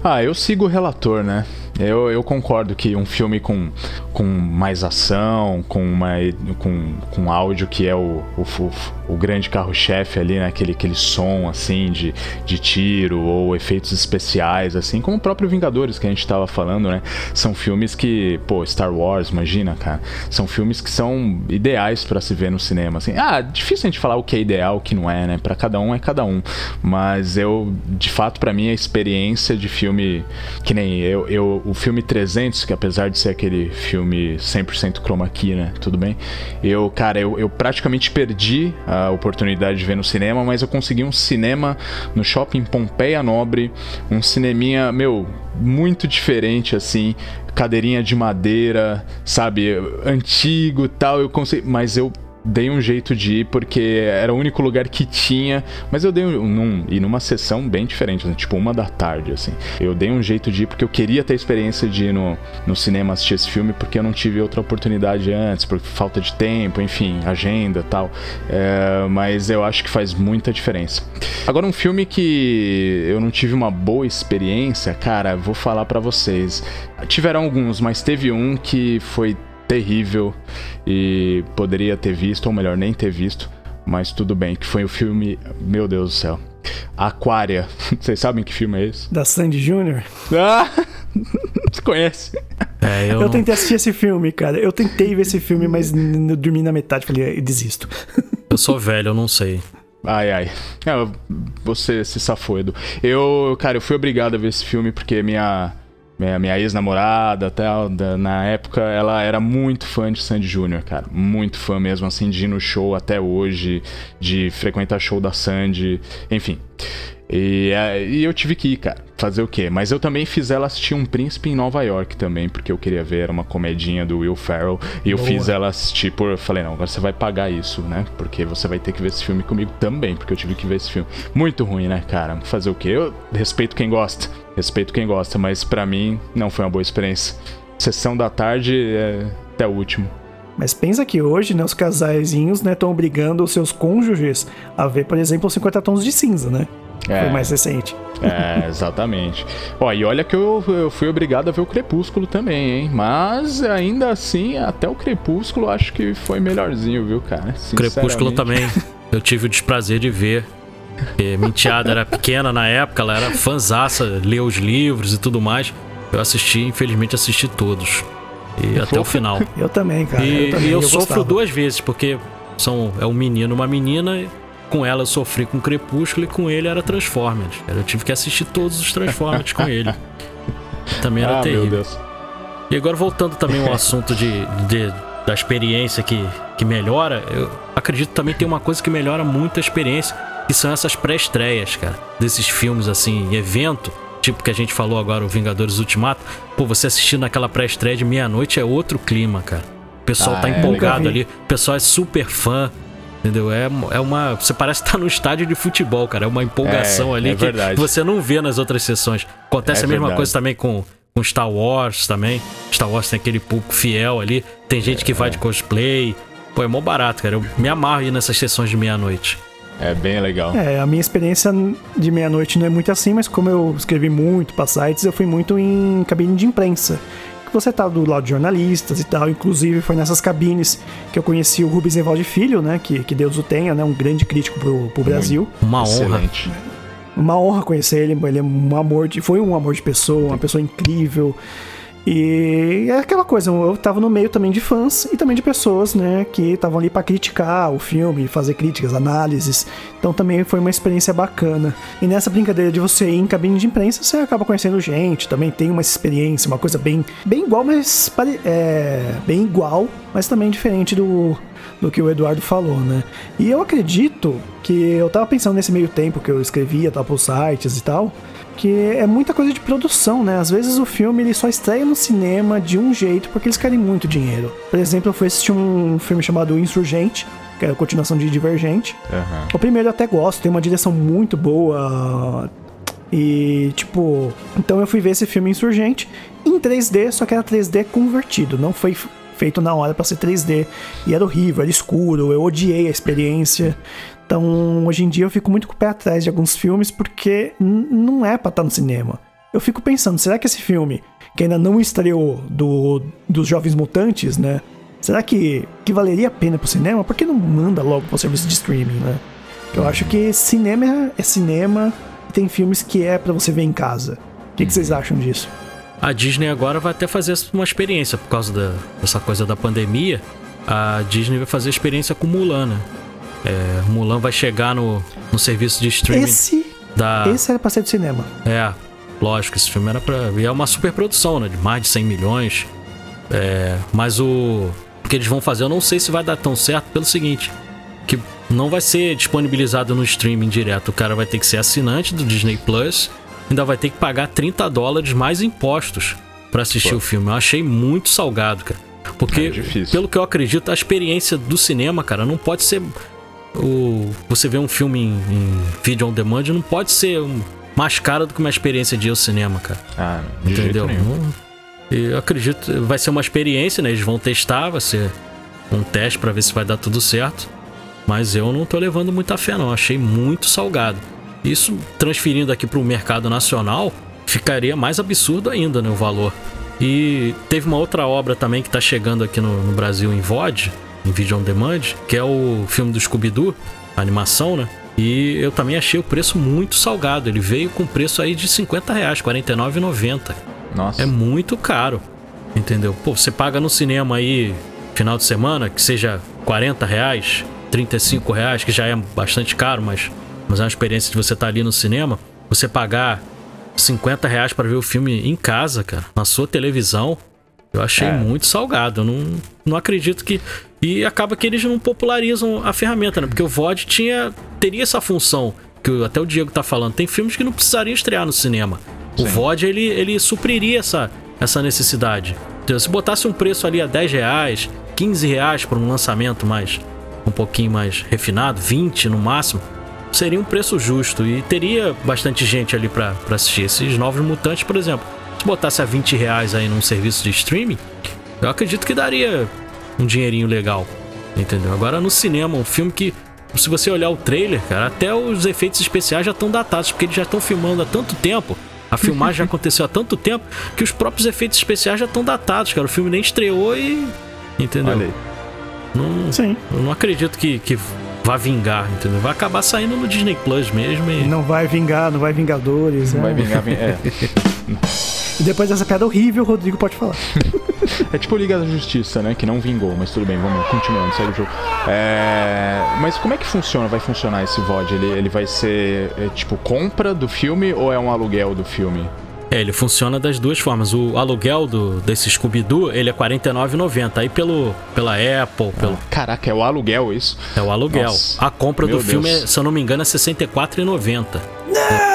Ah, eu sigo o relator, né? Eu, eu concordo que um filme com, com mais ação, com, uma, com, com áudio que é o, o, o grande carro-chefe ali, né? Aquele, aquele som, assim, de, de tiro ou efeitos especiais, assim, como o próprio Vingadores que a gente tava falando, né? São filmes que, pô, Star Wars, imagina, cara. São filmes que são ideais para se ver no cinema, assim. Ah, difícil a gente falar o que é ideal, o que não é, né? Para cada um é cada um. Mas eu, de fato, para mim, a experiência de filme, que nem eu, eu o filme 300, que apesar de ser aquele filme 100% chroma key, né? Tudo bem. Eu, cara, eu, eu praticamente perdi a oportunidade de ver no cinema, mas eu consegui um cinema no shopping Pompeia Nobre, um cineminha, meu, muito diferente assim, cadeirinha de madeira, sabe, antigo, tal, eu consegui, mas eu dei um jeito de ir porque era o único lugar que tinha, mas eu dei um, num, e numa sessão bem diferente, né? tipo uma da tarde, assim. Eu dei um jeito de ir porque eu queria ter a experiência de ir no, no cinema assistir esse filme porque eu não tive outra oportunidade antes, por falta de tempo, enfim, agenda tal. É, mas eu acho que faz muita diferença. Agora, um filme que eu não tive uma boa experiência, cara, vou falar para vocês. Tiveram alguns, mas teve um que foi terrível e poderia ter visto, ou melhor, nem ter visto, mas tudo bem, que foi o filme, meu Deus do céu, Aquária. Vocês sabem que filme é esse? Da Sandy Jr. Ah! Você conhece? É, eu... eu tentei assistir esse filme, cara. Eu tentei ver esse filme, mas eu dormi na metade. Falei, desisto. Eu sou velho, eu não sei. Ai, ai. É, você se safou, Edu. Eu, cara, eu fui obrigado a ver esse filme porque minha minha, minha ex-namorada, tal, na época, ela era muito fã de Sandy Júnior, cara. Muito fã mesmo, assim, de ir no show até hoje, de frequentar show da Sandy, enfim. E, é, e, eu tive que ir, cara. Fazer o quê? Mas eu também fiz ela assistir Um Príncipe em Nova York também, porque eu queria ver, era uma comedinha do Will Ferrell. E eu Boa. fiz ela assistir por. Eu falei, não, agora você vai pagar isso, né? Porque você vai ter que ver esse filme comigo também, porque eu tive que ver esse filme. Muito ruim, né, cara? Fazer o quê? Eu respeito quem gosta. Respeito quem gosta, mas para mim não foi uma boa experiência. Sessão da tarde é até o último. Mas pensa que hoje, né, os casaizinhos, né, estão obrigando os seus cônjuges a ver, por exemplo, 50 tons de cinza, né? É. Foi mais recente. É, exatamente. Ó, e olha que eu, eu fui obrigado a ver o Crepúsculo também, hein? Mas ainda assim, até o Crepúsculo acho que foi melhorzinho, viu, cara? Crepúsculo também. Eu tive o desprazer de ver. E minha enteada era pequena na época, ela era fanzaça, lia os livros e tudo mais. Eu assisti, infelizmente assisti todos. E até o final. Eu também, cara. E eu, também, eu, eu sofro gostava. duas vezes, porque são, é um menino e uma menina com ela eu sofri com Crepúsculo e com ele era Transformers. Eu tive que assistir todos os Transformers com ele. Também era ah, terrível. E agora voltando também ao assunto de, de, da experiência que, que melhora, eu acredito também tem uma coisa que melhora muito a experiência, que são essas pré-estreias, cara, desses filmes assim, evento, tipo que a gente falou agora, o Vingadores Ultimato. Pô, você assistindo aquela pré-estreia de meia-noite é outro clima, cara. O pessoal ah, tá é, empolgado ali, o pessoal é super fã. Entendeu? É, é uma. Você parece estar no estádio de futebol, cara. É uma empolgação é, ali é que verdade. você não vê nas outras sessões. Acontece é a mesma verdade. coisa também com, com Star Wars também. Star Wars tem aquele público fiel ali. Tem gente que vai é. de cosplay. Pô, é mó barato, cara. Eu me amarro aí nessas sessões de meia-noite. É bem legal. É, a minha experiência de meia-noite não é muito assim, mas como eu escrevi muito para sites, eu fui muito em cabine de imprensa você tá do lado de jornalistas e tal. Inclusive, foi nessas cabines que eu conheci o Rubens Evaldi Filho, né? Que, que Deus o tenha, né? Um grande crítico pro, pro Brasil. Uma Excelente. honra. Uma honra conhecer ele. Ele é um amor de. Foi um amor de pessoa, uma pessoa incrível. E é aquela coisa, eu tava no meio também de fãs e também de pessoas, né, que estavam ali para criticar o filme, fazer críticas, análises. Então também foi uma experiência bacana. E nessa brincadeira de você ir em cabine de imprensa, você acaba conhecendo gente, também tem uma experiência, uma coisa bem, bem igual, mas é, bem igual, mas também diferente do, do que o Eduardo falou, né? E eu acredito que eu tava pensando nesse meio tempo que eu escrevia, tava pros sites e tal, que é muita coisa de produção, né? Às vezes o filme ele só estreia no cinema de um jeito porque eles querem muito dinheiro. Por exemplo, eu fui assistir um filme chamado Insurgente, que é a continuação de Divergente. Uhum. O primeiro eu até gosto, tem uma direção muito boa. E, tipo, então eu fui ver esse filme Insurgente em 3D, só que era 3D convertido, não foi feito na hora para ser 3D. E era horrível, era escuro, eu odiei a experiência. Então, hoje em dia eu fico muito com o pé atrás de alguns filmes porque não é para estar tá no cinema. Eu fico pensando, será que esse filme, que ainda não estreou do, dos Jovens Mutantes, né? Será que, que valeria a pena pro cinema? Por que não manda logo pro serviço de streaming, né? Eu acho que cinema é cinema e tem filmes que é para você ver em casa. O que, que, vocês acham disso? A Disney agora vai até fazer uma experiência por causa da, dessa coisa da pandemia. A Disney vai fazer experiência com Mulan, né? É, Mulan vai chegar no, no serviço de streaming. Esse, da... esse era pra ser do cinema. É, lógico, esse filme era pra. E é uma super produção, né? De mais de 100 milhões. É, mas o. O que eles vão fazer, eu não sei se vai dar tão certo pelo seguinte: que não vai ser disponibilizado no streaming direto. O cara vai ter que ser assinante do Disney Plus, ainda vai ter que pagar 30 dólares mais impostos para assistir Pô. o filme. Eu achei muito salgado, cara. Porque, é pelo que eu acredito, a experiência do cinema, cara, não pode ser o, você vê um filme em, em vídeo on demand não pode ser mais caro do que uma experiência de ir ao cinema, cara. Ah, de Entendeu? Jeito nenhum. Eu acredito, vai ser uma experiência, né? Eles vão testar, vai ser um teste para ver se vai dar tudo certo. Mas eu não tô levando muita fé, não. Achei muito salgado. Isso transferindo aqui pro mercado nacional, ficaria mais absurdo ainda, né? O valor. E teve uma outra obra também que tá chegando aqui no, no Brasil em VOD, em vídeo on demand, que é o filme do Scooby-Doo, animação, né? E eu também achei o preço muito salgado. Ele veio com preço aí de 50 reais, R$ 49,90. Nossa. É muito caro. Entendeu? Pô, você paga no cinema aí final de semana, que seja 40 reais, 35 reais, que já é bastante caro, mas, mas é uma experiência de você estar tá ali no cinema. Você pagar 50 reais para ver o filme em casa, cara, na sua televisão. Eu achei é. muito salgado. Eu não, não acredito que. E acaba que eles não popularizam a ferramenta, né? Porque o VOD tinha, teria essa função, que até o Diego tá falando. Tem filmes que não precisariam estrear no cinema. Sim. O VOD, ele, ele supriria essa, essa necessidade. Então, se botasse um preço ali a 10 reais, 15 reais para um lançamento mais um pouquinho mais refinado, 20 no máximo, seria um preço justo e teria bastante gente ali para assistir. Esses novos mutantes, por exemplo, botasse a 20 reais aí num serviço de streaming, eu acredito que daria um dinheirinho legal. Entendeu? Agora no cinema, um filme que, se você olhar o trailer, cara, até os efeitos especiais já estão datados, porque eles já estão filmando há tanto tempo. A filmagem já aconteceu há tanto tempo que os próprios efeitos especiais já estão datados, cara. O filme nem estreou e. Entendeu? Olha aí. Não, Sim. Eu não acredito que, que vá vingar, entendeu? Vai acabar saindo no Disney Plus mesmo. E... Não vai vingar, não vai Vingadores. Não é. vai vingar. É. E depois dessa piada horrível, o Rodrigo pode falar. é tipo Liga da Justiça, né? Que não vingou, mas tudo bem, vamos continuando, segue o jogo. É... Mas como é que funciona, vai funcionar esse VOD? Ele, ele vai ser, é, tipo, compra do filme ou é um aluguel do filme? É, ele funciona das duas formas. O aluguel do, desse Scooby-Doo, ele é R$49,90. Aí pelo, pela Apple, pelo... Ah, caraca, é o aluguel isso? É o aluguel. Nossa, a compra do Deus. filme, é, se eu não me engano, é R$64,90. Não!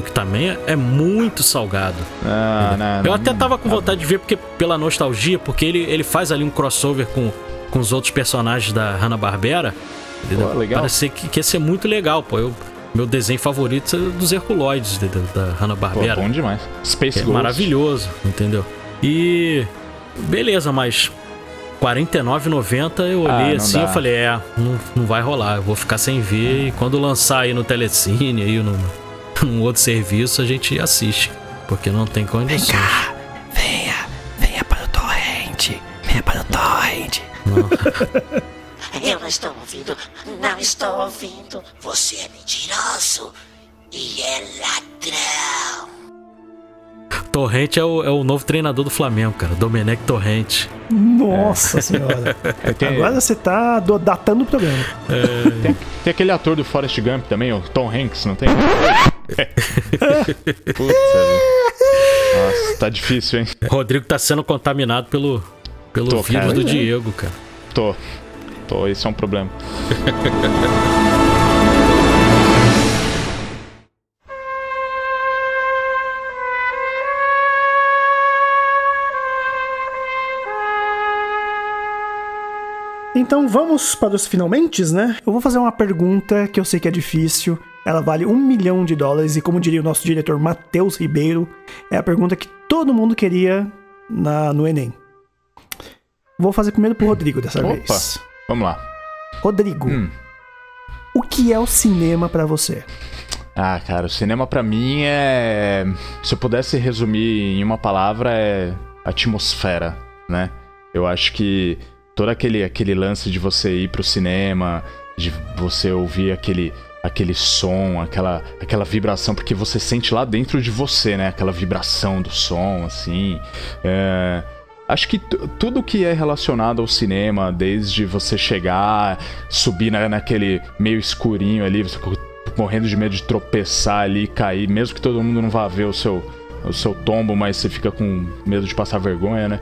Que também é muito salgado. Ah, não, eu até tava com vontade de ver porque pela nostalgia, porque ele, ele faz ali um crossover com, com os outros personagens da Hanna-Barbera. Parece que, que ia ser muito legal, pô. Eu, meu desenho favorito é dos Herculoides da, da Hanna-Barbera. Bom demais. Space é Ghost. maravilhoso, entendeu? E beleza, mas 49,90 eu olhei ah, assim e falei, é, não, não vai rolar, eu vou ficar sem ver. E quando lançar aí no Telecine, aí no, num outro serviço, a gente assiste. Porque não tem condições. Vem cá, venha, venha para o torrente. Venha para o torrente. Eu não estou ouvindo, não estou ouvindo. Você é mentiroso e é ladrão. Torrente é o, é o novo treinador do Flamengo, cara. Domenech Torrente. Nossa senhora. É, tem, Agora você tá do- datando o programa. tem, tem aquele ator do Forrest Gump também, o Tom Hanks, não tem? Putz, é. Nossa, tá difícil, hein? Rodrigo tá sendo contaminado pelo, pelo Tô, vírus cara. do Diego, cara. Tô. Tô, esse é um problema. Então vamos para os finalmente, né? Eu vou fazer uma pergunta que eu sei que é difícil. Ela vale um milhão de dólares e, como diria o nosso diretor Matheus Ribeiro, é a pergunta que todo mundo queria na, no Enem. Vou fazer primeiro pro Rodrigo dessa Opa. vez. Vamos lá. Rodrigo, Hum. o que é o cinema pra você? Ah, cara, o cinema pra mim é. Se eu pudesse resumir em uma palavra, é atmosfera, né? Eu acho que todo aquele, aquele lance de você ir pro cinema, de você ouvir aquele, aquele som, aquela, aquela vibração, porque você sente lá dentro de você, né? Aquela vibração do som, assim. É, Acho que tu- tudo que é relacionado ao cinema, desde você chegar, subir na, naquele meio escurinho ali, você morrendo de medo de tropeçar ali, cair, mesmo que todo mundo não vá ver o seu, o seu tombo, mas você fica com medo de passar vergonha, né?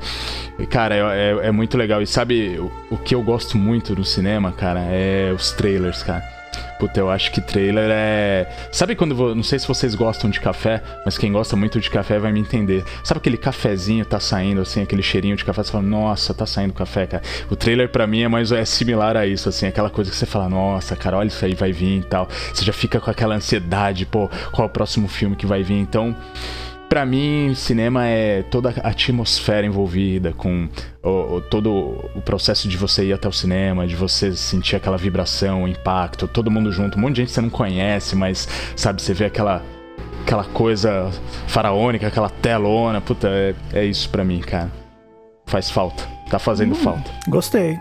E, cara, é, é- é muito legal. E sabe o, o que eu gosto muito no cinema, cara? É os trailers, cara. Puta, eu acho que trailer é. Sabe quando. vo- Não sei se vocês gostam de café, mas quem gosta muito de café vai me entender. Sabe aquele cafezinho tá saindo, assim, aquele cheirinho de café? Você fala, nossa, tá saindo café, cara. O trailer pra mim é mais é similar a isso, assim, aquela coisa que você fala, nossa, cara, olha isso aí, vai vir e tal. Você já fica com aquela ansiedade, pô, qual é o próximo filme que vai vir? Então. Pra mim, cinema é toda a atmosfera envolvida com o, o- todo o processo de você ir até o cinema, de você sentir aquela vibração, o impacto, todo mundo junto, um monte de gente que você não conhece, mas sabe, você vê aquela aquela coisa faraônica, aquela telona, puta, é, é isso pra mim, cara. Faz falta, tá fazendo falta. Gostei.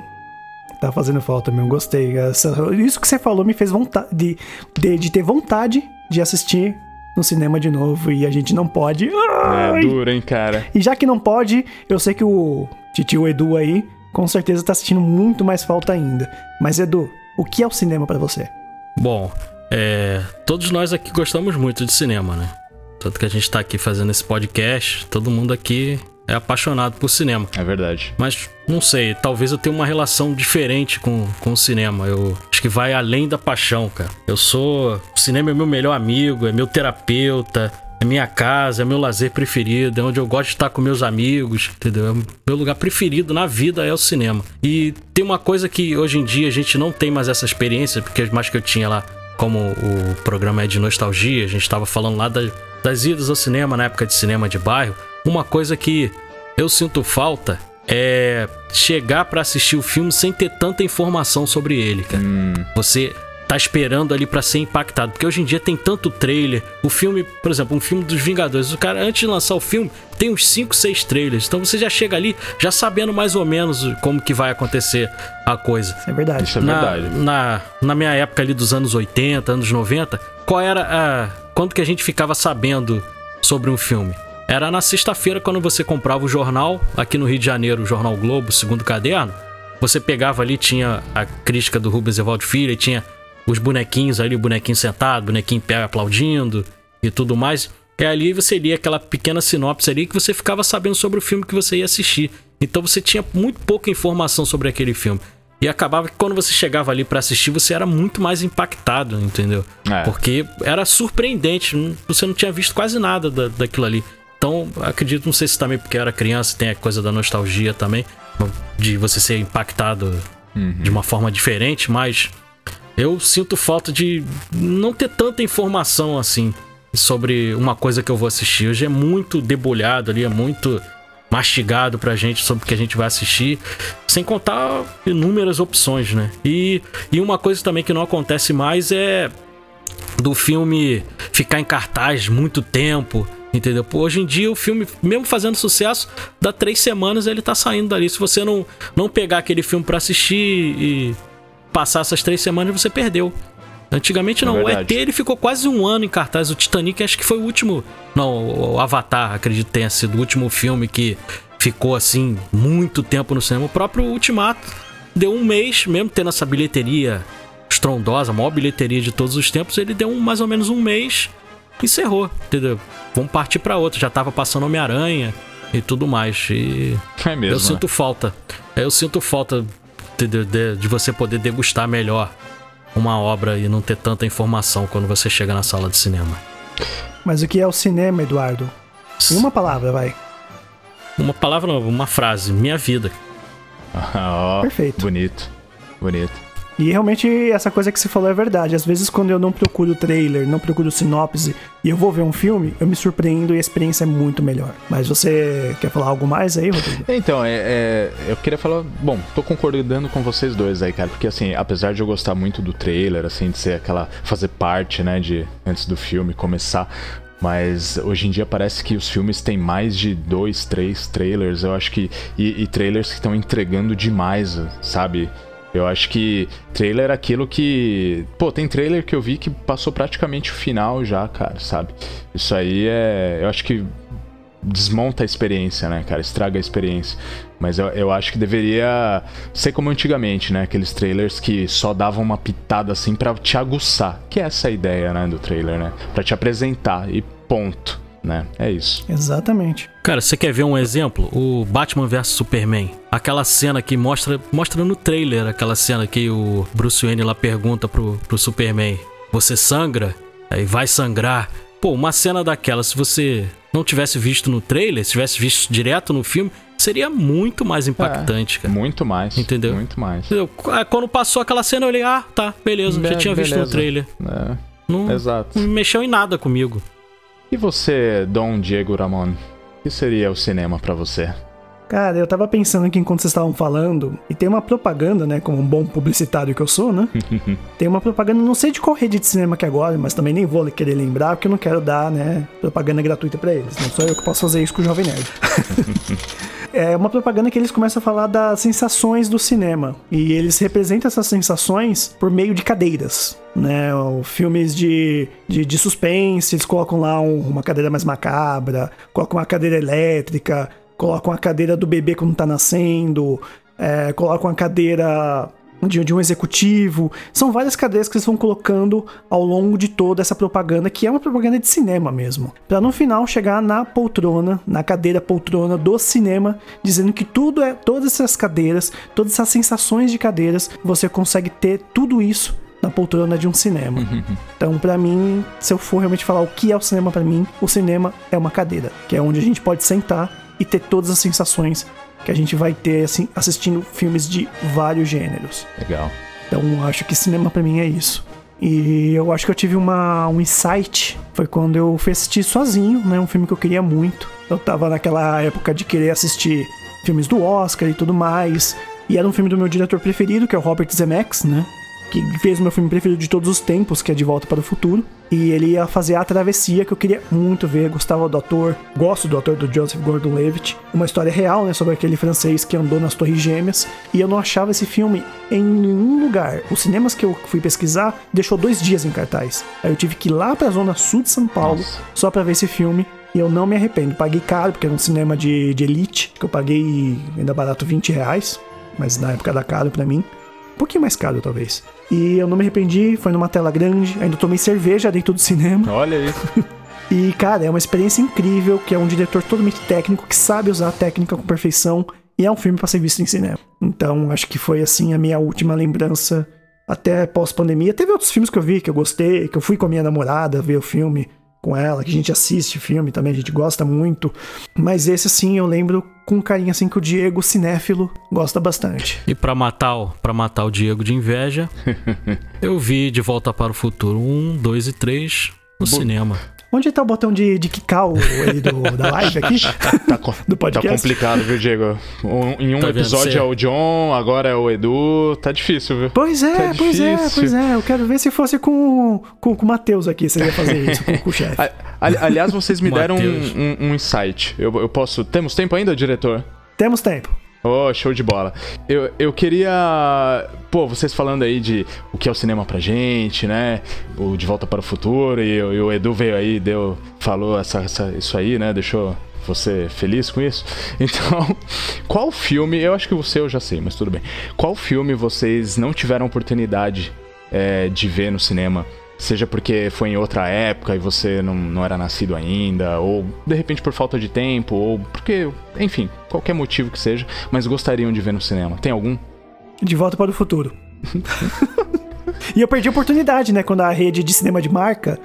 Tá fazendo falta mesmo, gostei. Essa- isso que você falou me fez vontade de, de, de ter vontade de assistir no cinema de novo e a gente não pode. É Ai! duro, hein, cara. E já que não pode, eu sei que o titio Edu aí com certeza tá sentindo muito mais falta ainda. Mas Edu, o que é o cinema pra você? Bom, é, todos nós aqui gostamos muito de cinema, né? Tanto que a gente tá aqui fazendo esse podcast, todo mundo aqui é apaixonado por cinema. É verdade. Mas não sei, talvez eu tenha uma relação diferente com, com o cinema. Eu acho que vai além da paixão, cara. Eu sou. O cinema é meu melhor amigo, é meu terapeuta, é minha casa, é meu lazer preferido, é onde eu gosto de estar com meus amigos, entendeu? É o meu lugar preferido na vida é o cinema. E tem uma coisa que hoje em dia a gente não tem mais essa experiência, porque mais que eu tinha lá, como o programa é de nostalgia, a gente tava falando lá das, das idas ao cinema na época de cinema de bairro. Uma coisa que eu sinto falta é chegar pra assistir o filme sem ter tanta informação sobre ele, cara. Você tá esperando ali pra ser impactado, porque hoje em dia tem tanto trailer. O filme, por exemplo, um filme dos Vingadores, o cara antes de lançar o filme tem uns 5, 6 trailers. Então você já chega ali já sabendo mais ou menos como que vai acontecer a coisa. Isso é verdade. Isso é Na, verdade. na, na minha época ali dos anos 80, anos 90, qual era a. Quando que a gente ficava sabendo sobre um filme? Era na sexta-feira, quando você comprava o jornal, aqui no Rio de Janeiro, o Jornal Globo, segundo caderno. Você pegava ali, tinha a crítica do Rubens Evaldo Filho, e tinha os bonequinhos ali, o bonequinho sentado, o bonequinho em pé aplaudindo e tudo mais. E ali você lia aquela pequena sinopse ali que você ficava sabendo sobre o filme que você ia assistir. Então você tinha muito pouca informação sobre aquele filme. E acabava que quando você chegava ali pra assistir, você era muito mais impactado, entendeu? É. Porque era surpreendente, você não tinha visto quase nada da, daquilo ali. Então, acredito, não sei se também porque eu era criança, tem a coisa da nostalgia também, de você ser impactado de uma forma diferente, mas eu sinto falta de não ter tanta informação assim sobre uma coisa que eu vou assistir. Hoje é muito debulhado ali, é muito mastigado pra gente sobre o que a gente vai assistir, sem contar inúmeras opções, né? E, e uma coisa também que não acontece mais é do filme ficar em cartaz muito tempo, entendeu? Hoje em dia o filme, mesmo fazendo sucesso, dá três semanas ele tá saindo dali. Se você não, não pegar aquele filme pra assistir e passar essas três semanas, você perdeu. Antigamente É não, o verdade. ET ele ficou quase um ano em cartaz. O Titanic acho que foi o último. Não, o Avatar, acredito que tenha sido o último filme que ficou assim muito tempo no cinema. O próprio Ultimato deu um mês, mesmo tendo essa bilheteria estrondosa, a maior bilheteria de todos os tempos, ele deu um, mais ou menos um mês encerrou, entendeu? Vamos partir pra outra. Já tava passando Homem-Aranha e tudo mais. E É mesmo. eu sinto falta. Eu sinto falta de, de- você poder degustar melhor uma obra e não ter tanta informação quando você chega na sala de cinema. Mas o que é o cinema, Eduardo? Em uma palavra, vai. Uma palavra, não, uma frase. Minha vida. Ó, Perfeito. Bonito. Bonito. E realmente essa coisa que você falou é verdade. Às vezes quando eu não procuro trailer, não procuro sinopse e eu vou ver um filme, eu me surpreendo e a experiência é muito melhor. Mas você quer falar algo mais aí, Rodrigo? Então, é, é, eu queria falar. Bom, tô concordando com vocês dois aí, cara. Porque, assim, apesar de eu gostar muito do trailer, assim, de ser aquela. fazer parte, né, de. antes do filme começar. Mas hoje em dia parece que os filmes têm mais de dois, três trailers. Eu acho que. E, e trailers que estão entregando demais, sabe? Eu acho que trailer é aquilo que. Pô, tem trailer que eu vi que passou praticamente o final já, cara, sabe? Isso aí é. Eu acho que desmonta a experiência, né, cara? Estraga a experiência. Mas eu, eu acho que deveria ser como antigamente, né? Aqueles trailers que só davam uma pitada assim pra te aguçar. Que é essa a ideia, né, do trailer, né? Pra te apresentar e ponto, né? É isso. Exatamente. Cara, você quer ver um exemplo? O Batman vs Superman. Aquela cena que mostra, mostra no trailer, aquela cena que o Bruce Wayne lá pergunta pro, pro Superman: Você sangra? Aí vai sangrar. Pô, uma cena daquela, se você não tivesse visto no trailer, se tivesse visto direto no filme, seria muito mais impactante, cara. Muito mais. Entendeu? Muito mais. Entendeu? Ah, Quando passou aquela cena, eu olhei, ah, tá, beleza, já tinha visto no beleza. trailer. É, Não, exato. não mexeu em nada comigo. E você, Dom Diego Ramon? O que seria o cinema pra você? Cara, eu tava pensando aqui enquanto vocês estavam falando, e tem uma propaganda, né? Como um bom publicitário que eu sou, né? tem uma propaganda, não sei de qual rede de cinema que é agora, mas também nem vou querer lembrar, porque eu não quero dar, né? Propaganda gratuita pra eles. Não sou eu que posso fazer isso com o Jovem Nerd. É uma propaganda que eles começam a falar das sensações do cinema. E eles representam essas sensações por meio de cadeiras. Né, filmes de, de, de suspense, eles colocam lá um- uma cadeira mais macabra, colocam uma cadeira elétrica, colocam a cadeira do bebê quando tá nascendo, é, colocam a cadeira de, de um executivo. São várias cadeiras que eles vão colocando ao longo de toda essa propaganda, que é uma propaganda de cinema mesmo. Pra no final chegar na poltrona, na cadeira poltrona do cinema, dizendo que tudo é, todas essas cadeiras, todas essas sensações de cadeiras, você consegue ter tudo isso na poltrona de um cinema. Então, pra mim, se eu for realmente falar o que é o cinema pra mim, o cinema é uma cadeira, que é onde a gente pode sentar e ter todas as sensações que a gente vai ter assim assistindo filmes de vários gêneros. Legal. Então, acho que cinema pra mim é isso. E eu acho que eu tive uma, um insight. Foi quando eu fui assistir sozinho, né? Um filme que eu queria muito. Eu tava naquela época de querer assistir filmes do Oscar e tudo mais. E era um filme do meu diretor preferido, que é o Robert Zemeckis, né? Que fez o meu filme preferido de todos os tempos, que é De Volta para o Futuro. E ele ia fazer A Travessia, que eu queria muito ver. Gostava do ator, gosto do ator do Joseph Gordon-Levitt. Uma história real, né? Sobre aquele francês que andou nas Torres Gêmeas. E eu não achava esse filme em nenhum lugar. Os cinemas que eu fui pesquisar deixou dois dias em cartaz. Aí eu tive que ir lá pra zona sul de São Paulo Nossa. só pra ver esse filme. E eu não me arrependo. Paguei caro, porque era um cinema de, de elite, que eu paguei ainda barato 20 reais. Mas na época era caro pra mim. Um pouquinho mais caro, talvez. E eu não me arrependi, foi numa tela grande, ainda tomei cerveja dentro do cinema. Olha aí. E, cara, é uma experiência incrível, que é um diretor totalmente técnico, que sabe usar a técnica com perfeição, e é um filme pra ser visto em cinema. Então, acho que foi, assim, a minha última lembrança até pós-pandemia. Teve outros filmes que eu vi, que eu gostei, que eu fui com a minha namorada ver o filme com ela, que a gente assiste filme também, a gente gosta muito. Mas esse, assim, eu lembro com carinho, assim, que o Diego, cinéfilo, gosta bastante. E pra matar, o- pra matar o Diego de inveja, eu vi De Volta para o Futuro 1, 2 e 3 no cinema. Onde tá o botão de, de quicar o, aí do, da live aqui? Tá, co- Do podcast? tá complicado, viu, Diego? Um- em um Tá episódio é o John, agora é o Edu. Tá difícil, viu? Pois é, Tá pois é, difícil. pois é. Eu quero ver se fosse com, com, com o Matheus aqui, se ele ia fazer isso com, com o chefe. Aliás, vocês me deram um, um- um insight. Eu, eu posso. Temos tempo ainda, diretor? Temos tempo. Oh, show de bola. Eu, eu queria. Pô, vocês falando aí de o que é o cinema pra gente, né? O De Volta para o Futuro, e, e o Edu veio aí, deu, falou essa, essa, isso aí, né? Deixou você feliz com isso? Então, qual filme, eu acho que você eu já sei, mas tudo bem. Qual filme vocês não tiveram oportunidade é, de ver no cinema? Seja porque foi em outra época e você não, não era nascido ainda, ou de repente por falta de tempo, ou porque, enfim, qualquer motivo que seja, mas gostariam de ver no cinema. Tem algum? De volta para o futuro. e eu perdi a oportunidade, né? Quando a rede de cinema de marca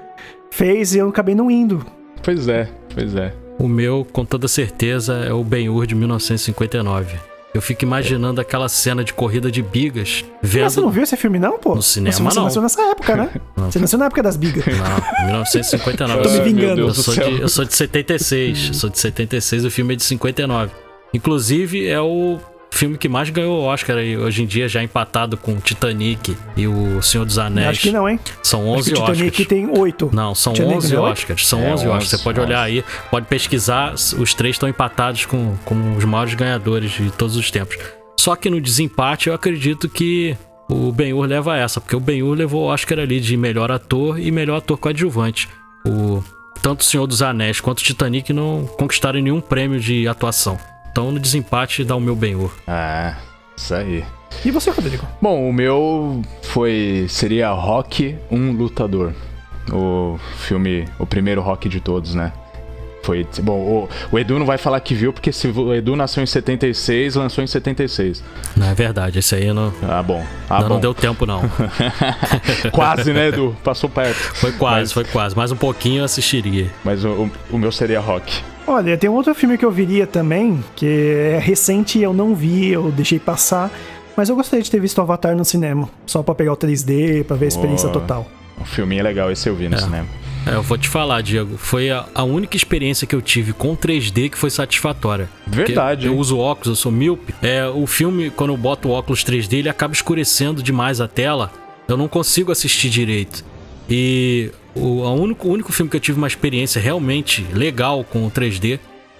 fez e eu acabei não indo. Pois é, pois é. O meu, com toda certeza, é o Ben-Hur de 1959. Eu fico imaginando aquela cena de corrida de bigas, vendo... Mas você não viu esse filme não, pô? No cinema, você, você não. nasceu nessa época, né? Você nasceu na época das bigas. Não, 1959. Tô me Eu sou- vingando. Eu sou, de, eu sou de 76. Eu sou de 76, o filme é de 59. Inclusive, é o filme que mais ganhou o Oscar aí, hoje em dia, já empatado com Titanic e o Senhor dos Anéis. Acho que não, hein? São Acho 11 que o Titanic Oscars. tem oito. Não, são Titanic 11 tem oito? Oscars. São É, 11 Oscars. Você 11, pode 11. olhar aí, pode pesquisar. Os três estão empatados com, com os maiores ganhadores de todos os tempos. Só que no desempate, eu acredito que o Ben-Hur leva essa, porque o Ben-Hur levou o Oscar ali de melhor ator e melhor ator coadjuvante. O, tanto o Senhor dos Anéis quanto o Titanic não conquistaram nenhum prêmio de atuação. Então, no desempate, dá o meu Ben-Hur. Ah, isso aí. E você, Rodrigo? Bom, o meu foi. seria Rock, um lutador. O filme, o primeiro rock de todos, né? Foi. Bom, o, o Edu não vai falar que viu, porque se o Edu nasceu em 76, lançou em 76. Não é verdade, esse aí não, Ah, bom. Ah, não, bom. não deu tempo, não. Quase, né, Edu? Passou perto. Foi quase, Mas- foi quase. Mais um pouquinho eu assistiria. Mas o, o, o meu seria Rock. Olha, tem um outro filme que eu viria também, que é recente e eu não vi, eu deixei passar. Mas eu gostaria de ter visto Avatar no cinema. Só pra pegar o 3D, pra ver a experiência Boa. total. Um filminho legal, esse eu vi no É. cinema. É, eu vou te falar, Diego. Foi a, a única experiência que eu tive com 3D que foi satisfatória. Verdade, Eu hein? uso óculos, eu sou míope. É, o filme, quando eu boto o óculos 3D, ele acaba escurecendo demais a tela. Eu não consigo assistir direito. E o, a único, o único filme que eu tive uma experiência realmente legal com o 3D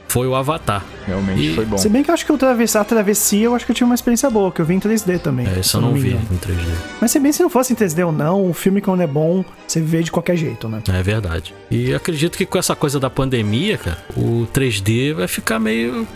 foi o Avatar. Realmente E- foi bom. Se bem que eu acho que o travessia, a travessia, eu acho que eu tive uma experiência boa, que eu vi em 3D também. É, isso eu não vi engano. em 3D. Mas se bem se não fosse em 3D ou não, o filme quando é bom, você vê de qualquer jeito, né? É verdade. E acredito que com essa coisa da pandemia, cara, o 3D vai ficar meio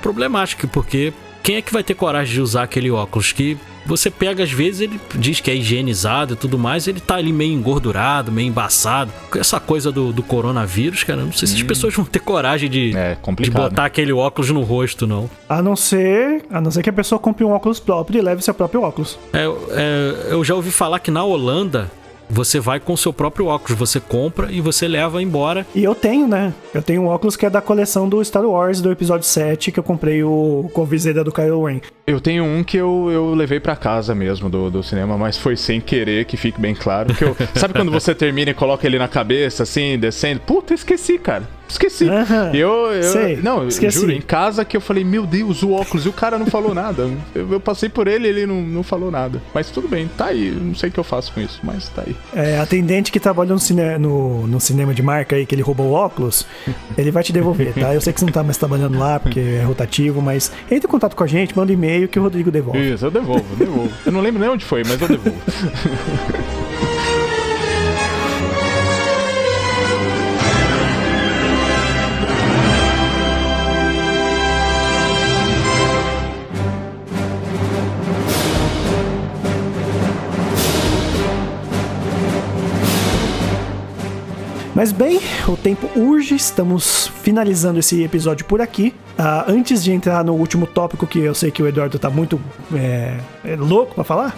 problemático, porque quem é que vai ter coragem de usar aquele óculos que você pega às vezes ele diz que é higienizado e tudo mais, ele tá ali meio engordurado, meio embaçado. Com essa coisa do, do coronavírus, cara, não sei se as pessoas vão ter coragem de, É de botar aquele óculos no rosto, não. A não ser, a não ser que a pessoa compre um óculos próprio e leve seu próprio óculos. É, é, eu já ouvi falar que na Holanda você vai com seu próprio óculos, você compra e você leva embora E eu tenho, né? Eu tenho um óculos que é da coleção do Star Wars do episódio 7, que eu comprei o com a viseira do Kylo Ren. Eu tenho um que eu, eu levei pra casa mesmo do, do cinema, mas foi sem querer, que fique bem claro. Que eu, sabe quando você termina e coloca ele na cabeça, assim, descendo? Puta, esqueci, cara. Esqueci. Aham. E eu, eu Sei, não, esqueci. juro, em casa que eu falei, meu Deus, o óculos, e o cara não falou nada. Eu, eu passei por ele e ele não, não falou nada. Mas tudo bem, tá aí. Não sei o que eu faço com isso, mas tá aí. É, atendente que trabalha no, cine, no, no cinema de marca aí, que ele roubou o óculos, ele vai te devolver, tá? Eu sei que você não tá mais trabalhando lá, porque é rotativo, mas entre em contato com a gente, manda um e-mail que o Rodrigo devolve. Isso, eu devolvo, devolvo. Eu não lembro nem onde foi, mas eu devolvo. Mas bem, o tempo urge, estamos finalizando esse episódio por aqui. Ah, antes de entrar no último tópico, que eu sei que o Eduardo tá muito é, é louco pra falar,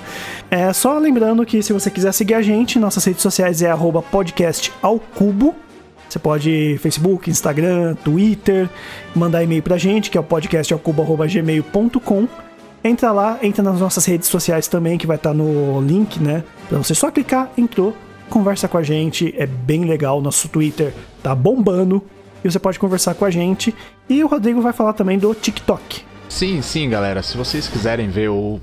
é só lembrando que se você quiser seguir a gente, nossas redes sociais é arroba podcast ao cubo. Você pode Facebook, Instagram, Twitter, mandar e-mail pra gente, que é o podcastalcubo.gmail.com. Entra lá, entra nas nossas redes sociais também, que vai estar no link, né? Pra você só clicar, entrou, conversa com a gente, é bem legal. Nosso Twitter tá bombando e você pode conversar com a gente. E o Rodrigo vai falar também do TikTok. Sim, sim, galera. Se vocês quiserem ver o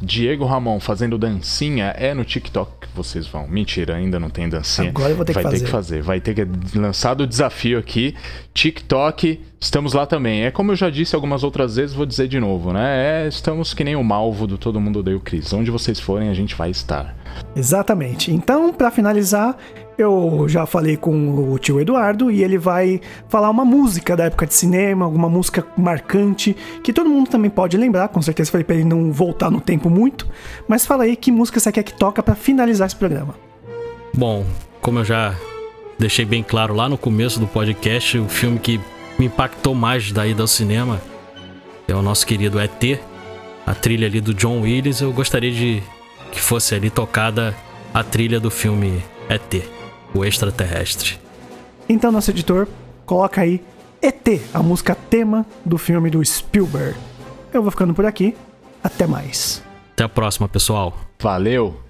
Diego Ramon fazendo dancinha, é no TikTok. Vocês vão. Mentira, ainda não tem dancinha. Agora eu vou ter que vai fazer. ter que fazer. Vai ter que lançar o desafio aqui. TikTok, estamos lá também. É como eu já disse algumas outras vezes, vou dizer de novo, né? É, estamos que nem o malvo do Todo Mundo Odeia o Cris. Onde vocês forem, a gente vai estar. Exatamente. Então, pra finalizar, eu já falei com o tio Eduardo e ele vai falar uma música da época de cinema, alguma música marcante, que todo mundo também pode lembrar, com certeza falei pra ele não voltar no tempo muito, mas fala aí que música você quer que toca pra finalizar esse programa. Bom, como eu já deixei bem claro lá no começo do podcast, o filme que me impactou mais da ida ao cinema é o nosso querido ET, a trilha ali do John Williams. Eu gostaria de que fosse ali tocada a trilha do filme ET, o extraterrestre. Então, nosso editor, coloca aí ET, a música tema do filme do Spielberg. Eu vou ficando por aqui. Até mais. Até a próxima, pessoal. Valeu!